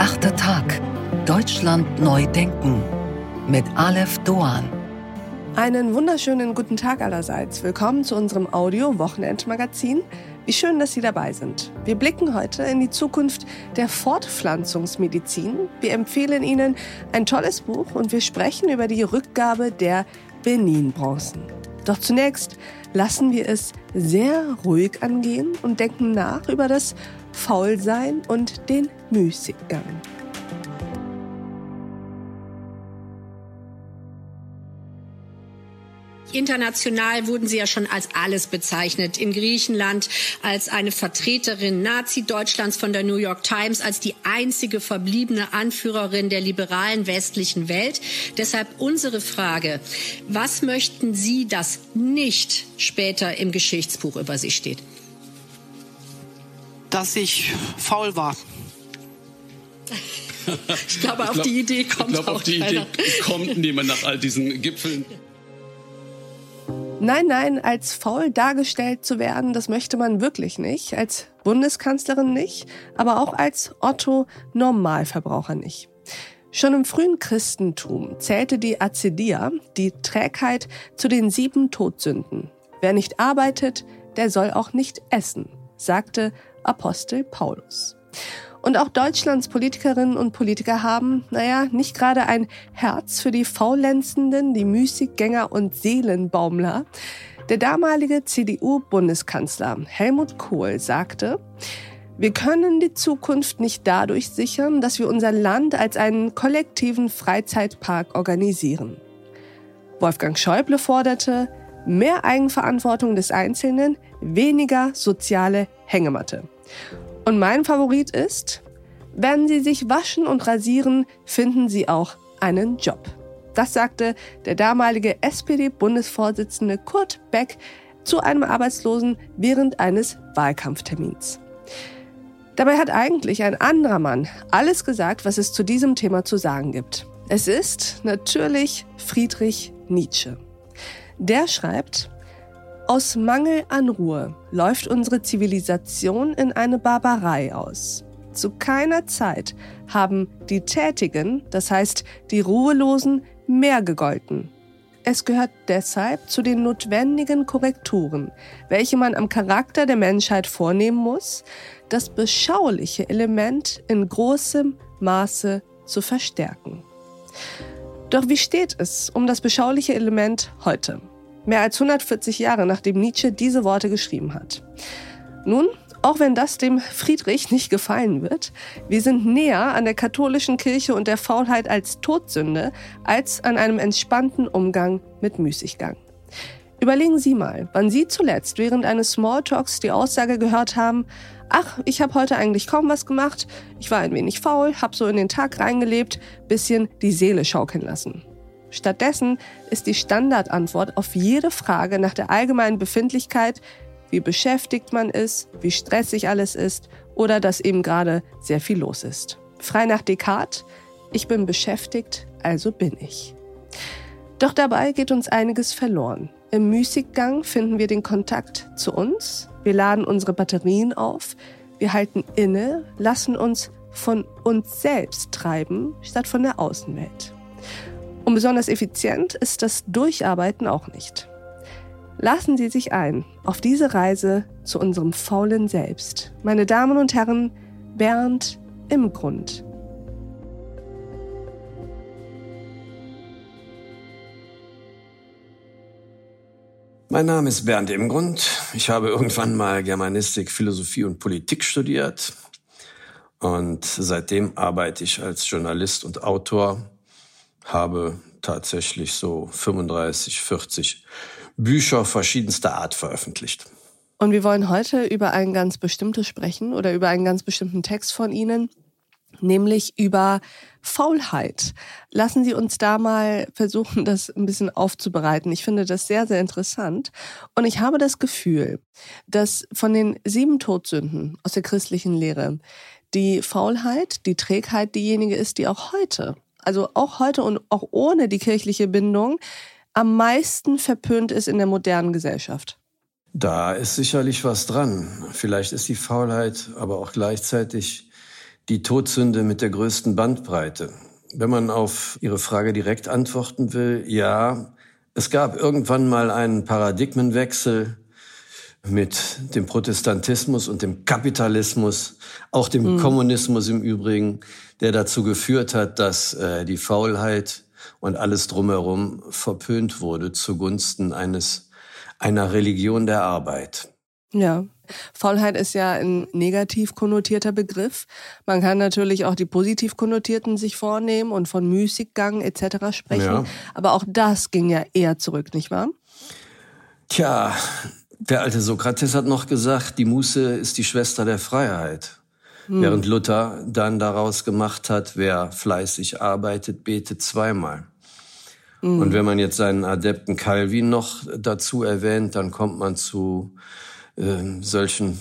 Der achte Tag. Deutschland neu denken. Mit Aleph Doan. Einen wunderschönen guten Tag allerseits. Willkommen zu unserem Audio-Wochenendmagazin. Wie schön, dass Sie dabei sind. Wir blicken heute in die Zukunft der Fortpflanzungsmedizin. Wir empfehlen Ihnen ein tolles Buch und wir sprechen über die Rückgabe der Benin-Bronzen. Doch zunächst lassen wir es sehr ruhig angehen und denken nach über das Faulsein und den Müßiggang. International wurden sie ja schon als alles bezeichnet. In Griechenland als eine Vertreterin Nazi-Deutschlands von der New York Times, als die einzige verbliebene Anführerin der liberalen westlichen Welt. Deshalb unsere Frage, was möchten Sie, dass nicht später im Geschichtsbuch über Sie steht? Dass ich faul war. Ich glaube, auf die Idee kommt Ich glaube, auch auf die keiner. Idee kommt niemand nach all diesen Gipfeln. Nein, nein, als faul dargestellt zu werden, das möchte man wirklich nicht. Als Bundeskanzlerin nicht, aber auch als Otto Normalverbraucher nicht. Schon im frühen Christentum zählte die Acedia, die Trägheit, zu den sieben Todsünden. Wer nicht arbeitet, der soll auch nicht essen, sagte Apostel Paulus. Und auch Deutschlands Politikerinnen und Politiker haben, naja, nicht gerade ein Herz für die Faulenzenden, die Müßiggänger und Seelenbaumler. Der damalige CDU-Bundeskanzler Helmut Kohl sagte, wir können die Zukunft nicht dadurch sichern, dass wir unser Land als einen kollektiven Freizeitpark organisieren. Wolfgang Schäuble forderte mehr Eigenverantwortung des Einzelnen, weniger soziale Hängematte. Und mein Favorit ist, wenn Sie sich waschen und rasieren, finden Sie auch einen Job. Das sagte der damalige SPD-Bundesvorsitzende Kurt Beck zu einem Arbeitslosen während eines Wahlkampftermins. Dabei hat eigentlich ein anderer Mann alles gesagt, was es zu diesem Thema zu sagen gibt. Es ist natürlich Friedrich Nietzsche. Der schreibt, aus Mangel an Ruhe läuft unsere Zivilisation in eine Barbarei aus. Zu keiner Zeit haben die Tätigen, das heißt die Ruhelosen, mehr gegolten. Es gehört deshalb zu den notwendigen Korrekturen, welche man am Charakter der Menschheit vornehmen muss, das beschauliche Element in großem Maße zu verstärken. Doch wie steht es um das beschauliche Element heute? Mehr als 140 Jahre nachdem Nietzsche diese Worte geschrieben hat. Nun, auch wenn das dem Friedrich nicht gefallen wird, wir sind näher an der katholischen Kirche und der Faulheit als Todsünde als an einem entspannten Umgang mit Müßiggang. Überlegen Sie mal, wann Sie zuletzt während eines Smalltalks die Aussage gehört haben, ach, ich habe heute eigentlich kaum was gemacht, ich war ein wenig faul, habe so in den Tag reingelebt, bisschen die Seele schaukeln lassen. Stattdessen ist die Standardantwort auf jede Frage nach der allgemeinen Befindlichkeit, wie beschäftigt man ist, wie stressig alles ist oder dass eben gerade sehr viel los ist. Frei nach Descartes, ich bin beschäftigt, also bin ich. Doch dabei geht uns einiges verloren. Im Müßiggang finden wir den Kontakt zu uns, wir laden unsere Batterien auf, wir halten inne, lassen uns von uns selbst treiben, statt von der Außenwelt. Und besonders effizient ist das Durcharbeiten auch nicht. Lassen Sie sich ein auf diese Reise zu unserem faulen Selbst. Meine Damen und Herren, Bernd im Grund. Mein Name ist Bernd Imgrund. Ich habe irgendwann mal Germanistik, Philosophie und Politik studiert. Und seitdem arbeite ich als Journalist und Autor, habe tatsächlich so 35, 40 Bücher verschiedenster Art veröffentlicht. Und wir wollen heute über ein ganz bestimmtes sprechen oder über einen ganz bestimmten Text von Ihnen, nämlich über Faulheit. Lassen Sie uns da mal versuchen, das ein bisschen aufzubereiten. Ich finde das sehr, sehr interessant. Und ich habe das Gefühl, dass von den sieben Todsünden aus der christlichen Lehre die Faulheit, die Trägheit diejenige ist, die auch heute, also auch heute und auch ohne die kirchliche Bindung, am meisten verpönt ist in der modernen Gesellschaft. Da ist sicherlich was dran. Vielleicht ist die Faulheit aber auch gleichzeitig die Todsünde mit der größten Bandbreite. Wenn man auf Ihre Frage direkt antworten will, ja, es gab irgendwann mal einen Paradigmenwechsel mit dem Protestantismus und dem Kapitalismus, auch dem mhm. Kommunismus im Übrigen, der dazu geführt hat, dass äh, die Faulheit und alles drumherum verpönt wurde zugunsten eines einer Religion der Arbeit. Ja, Faulheit ist ja ein negativ konnotierter Begriff. Man kann natürlich auch die positiv konnotierten sich vornehmen und von Müßiggang etc. sprechen. Ja. Aber auch das ging ja eher zurück, nicht wahr? Tja, der alte Sokrates hat noch gesagt, die Muße ist die Schwester der Freiheit. Hm. Während Luther dann daraus gemacht hat, wer fleißig arbeitet, betet zweimal. Hm. Und wenn man jetzt seinen Adepten Calvin noch dazu erwähnt, dann kommt man zu äh, solchen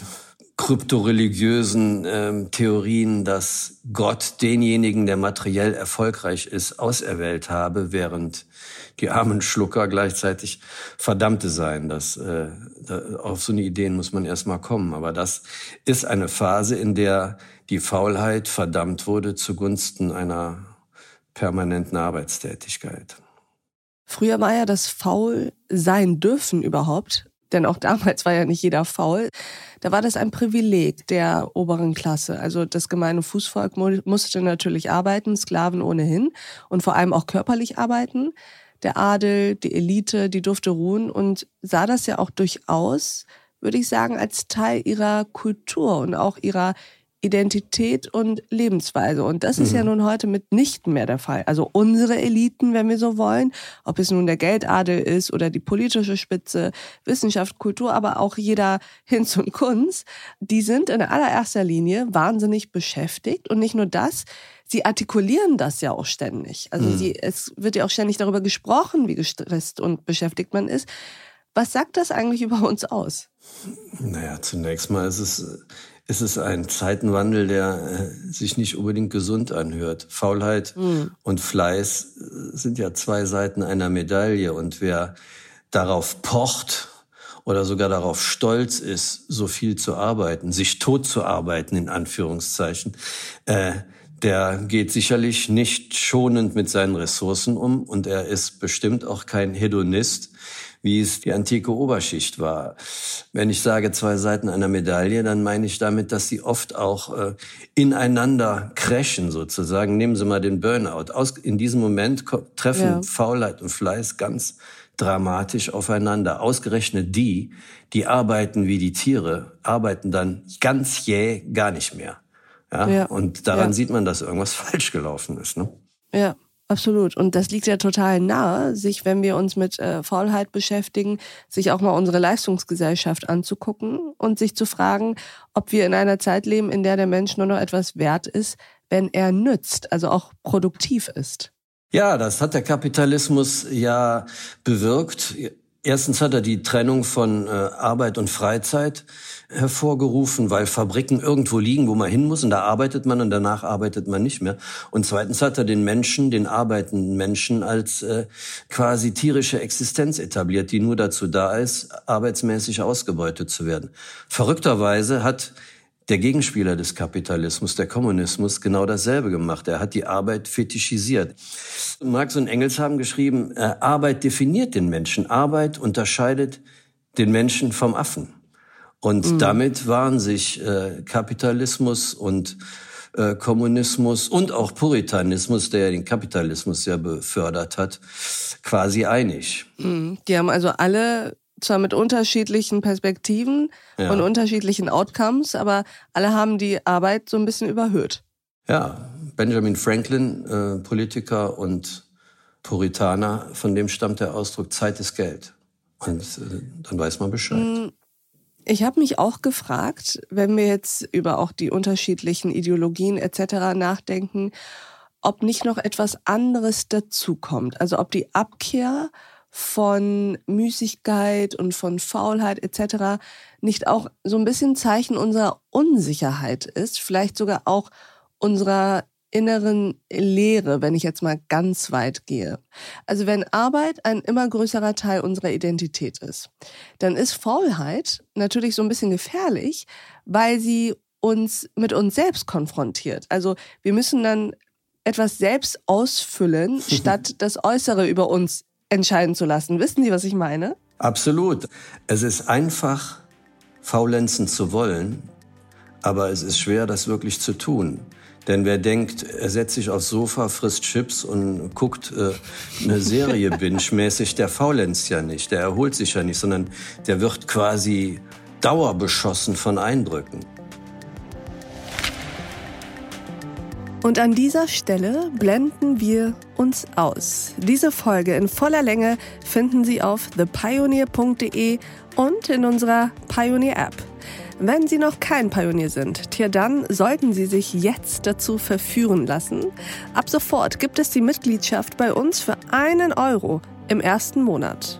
kryptoreligiösen äh, Theorien, dass Gott denjenigen, der materiell erfolgreich ist, auserwählt habe, während die armen Schlucker gleichzeitig Verdammte seien. Das, äh, auf so eine Ideen muss man erstmal kommen. Aber das ist eine Phase, in der die Faulheit verdammt wurde zugunsten einer permanenten Arbeitstätigkeit. Früher war ja das Faul sein dürfen überhaupt denn auch damals war ja nicht jeder faul. Da war das ein Privileg der oberen Klasse. Also das gemeine Fußvolk musste natürlich arbeiten, Sklaven ohnehin und vor allem auch körperlich arbeiten. Der Adel, die Elite, die durfte ruhen und sah das ja auch durchaus, würde ich sagen, als Teil ihrer Kultur und auch ihrer Identität und Lebensweise. Und das ist mhm. ja nun heute mitnichten mehr der Fall. Also unsere Eliten, wenn wir so wollen, ob es nun der Geldadel ist oder die politische Spitze, Wissenschaft, Kultur, aber auch jeder Hinz und Kunst, die sind in allererster Linie wahnsinnig beschäftigt. Und nicht nur das, sie artikulieren das ja auch ständig. Also mhm. sie, es wird ja auch ständig darüber gesprochen, wie gestresst und beschäftigt man ist. Was sagt das eigentlich über uns aus? Naja, zunächst mal ist es es ist ein Zeitenwandel, der äh, sich nicht unbedingt gesund anhört. Faulheit mhm. und Fleiß äh, sind ja zwei Seiten einer Medaille. Und wer darauf pocht oder sogar darauf stolz ist, so viel zu arbeiten, sich tot zu arbeiten, in Anführungszeichen, äh, der geht sicherlich nicht schonend mit seinen Ressourcen um und er ist bestimmt auch kein Hedonist, wie es die antike Oberschicht war. Wenn ich sage zwei Seiten einer Medaille, dann meine ich damit, dass sie oft auch äh, ineinander crashen sozusagen. Nehmen Sie mal den Burnout. Aus, in diesem Moment treffen ja. Faulheit und Fleiß ganz dramatisch aufeinander. Ausgerechnet die, die arbeiten wie die Tiere, arbeiten dann ganz jäh gar nicht mehr. Ja? ja. Und daran ja. sieht man, dass irgendwas falsch gelaufen ist. Ne? Ja. Absolut. Und das liegt ja total nahe, sich, wenn wir uns mit äh, Faulheit beschäftigen, sich auch mal unsere Leistungsgesellschaft anzugucken und sich zu fragen, ob wir in einer Zeit leben, in der der Mensch nur noch etwas wert ist, wenn er nützt, also auch produktiv ist. Ja, das hat der Kapitalismus ja bewirkt. Erstens hat er die Trennung von äh, Arbeit und Freizeit hervorgerufen, weil Fabriken irgendwo liegen, wo man hin muss und da arbeitet man und danach arbeitet man nicht mehr. Und zweitens hat er den Menschen, den arbeitenden Menschen als äh, quasi tierische Existenz etabliert, die nur dazu da ist, arbeitsmäßig ausgebeutet zu werden. Verrückterweise hat der Gegenspieler des Kapitalismus, der Kommunismus, genau dasselbe gemacht. Er hat die Arbeit fetischisiert. Marx und Engels haben geschrieben, äh, Arbeit definiert den Menschen. Arbeit unterscheidet den Menschen vom Affen. Und mhm. damit waren sich äh, Kapitalismus und äh, Kommunismus und auch Puritanismus, der ja den Kapitalismus sehr befördert hat, quasi einig. Mhm. Die haben also alle zwar mit unterschiedlichen Perspektiven ja. und unterschiedlichen Outcomes, aber alle haben die Arbeit so ein bisschen überhöht. Ja, Benjamin Franklin, äh, Politiker und Puritaner, von dem stammt der Ausdruck Zeit ist Geld. Und äh, dann weiß man Bescheid. Mm, ich habe mich auch gefragt, wenn wir jetzt über auch die unterschiedlichen Ideologien etc. nachdenken, ob nicht noch etwas anderes dazukommt. Also ob die Abkehr von Müßigkeit und von Faulheit etc. nicht auch so ein bisschen Zeichen unserer Unsicherheit ist, vielleicht sogar auch unserer inneren Leere, wenn ich jetzt mal ganz weit gehe. Also wenn Arbeit ein immer größerer Teil unserer Identität ist, dann ist Faulheit natürlich so ein bisschen gefährlich, weil sie uns mit uns selbst konfrontiert. Also wir müssen dann etwas selbst ausfüllen, statt das Äußere über uns entscheiden zu lassen. Wissen Sie, was ich meine? Absolut. Es ist einfach, faulenzen zu wollen, aber es ist schwer, das wirklich zu tun. Denn wer denkt, er setzt sich aufs Sofa, frisst Chips und guckt äh, eine Serie binge-mäßig, der faulenzt ja nicht, der erholt sich ja nicht, sondern der wird quasi dauerbeschossen von Eindrücken. Und an dieser Stelle blenden wir uns aus. Diese Folge in voller Länge finden Sie auf thepioneer.de und in unserer Pioneer App. Wenn Sie noch kein Pionier sind, tja, dann sollten Sie sich jetzt dazu verführen lassen. Ab sofort gibt es die Mitgliedschaft bei uns für einen Euro im ersten Monat.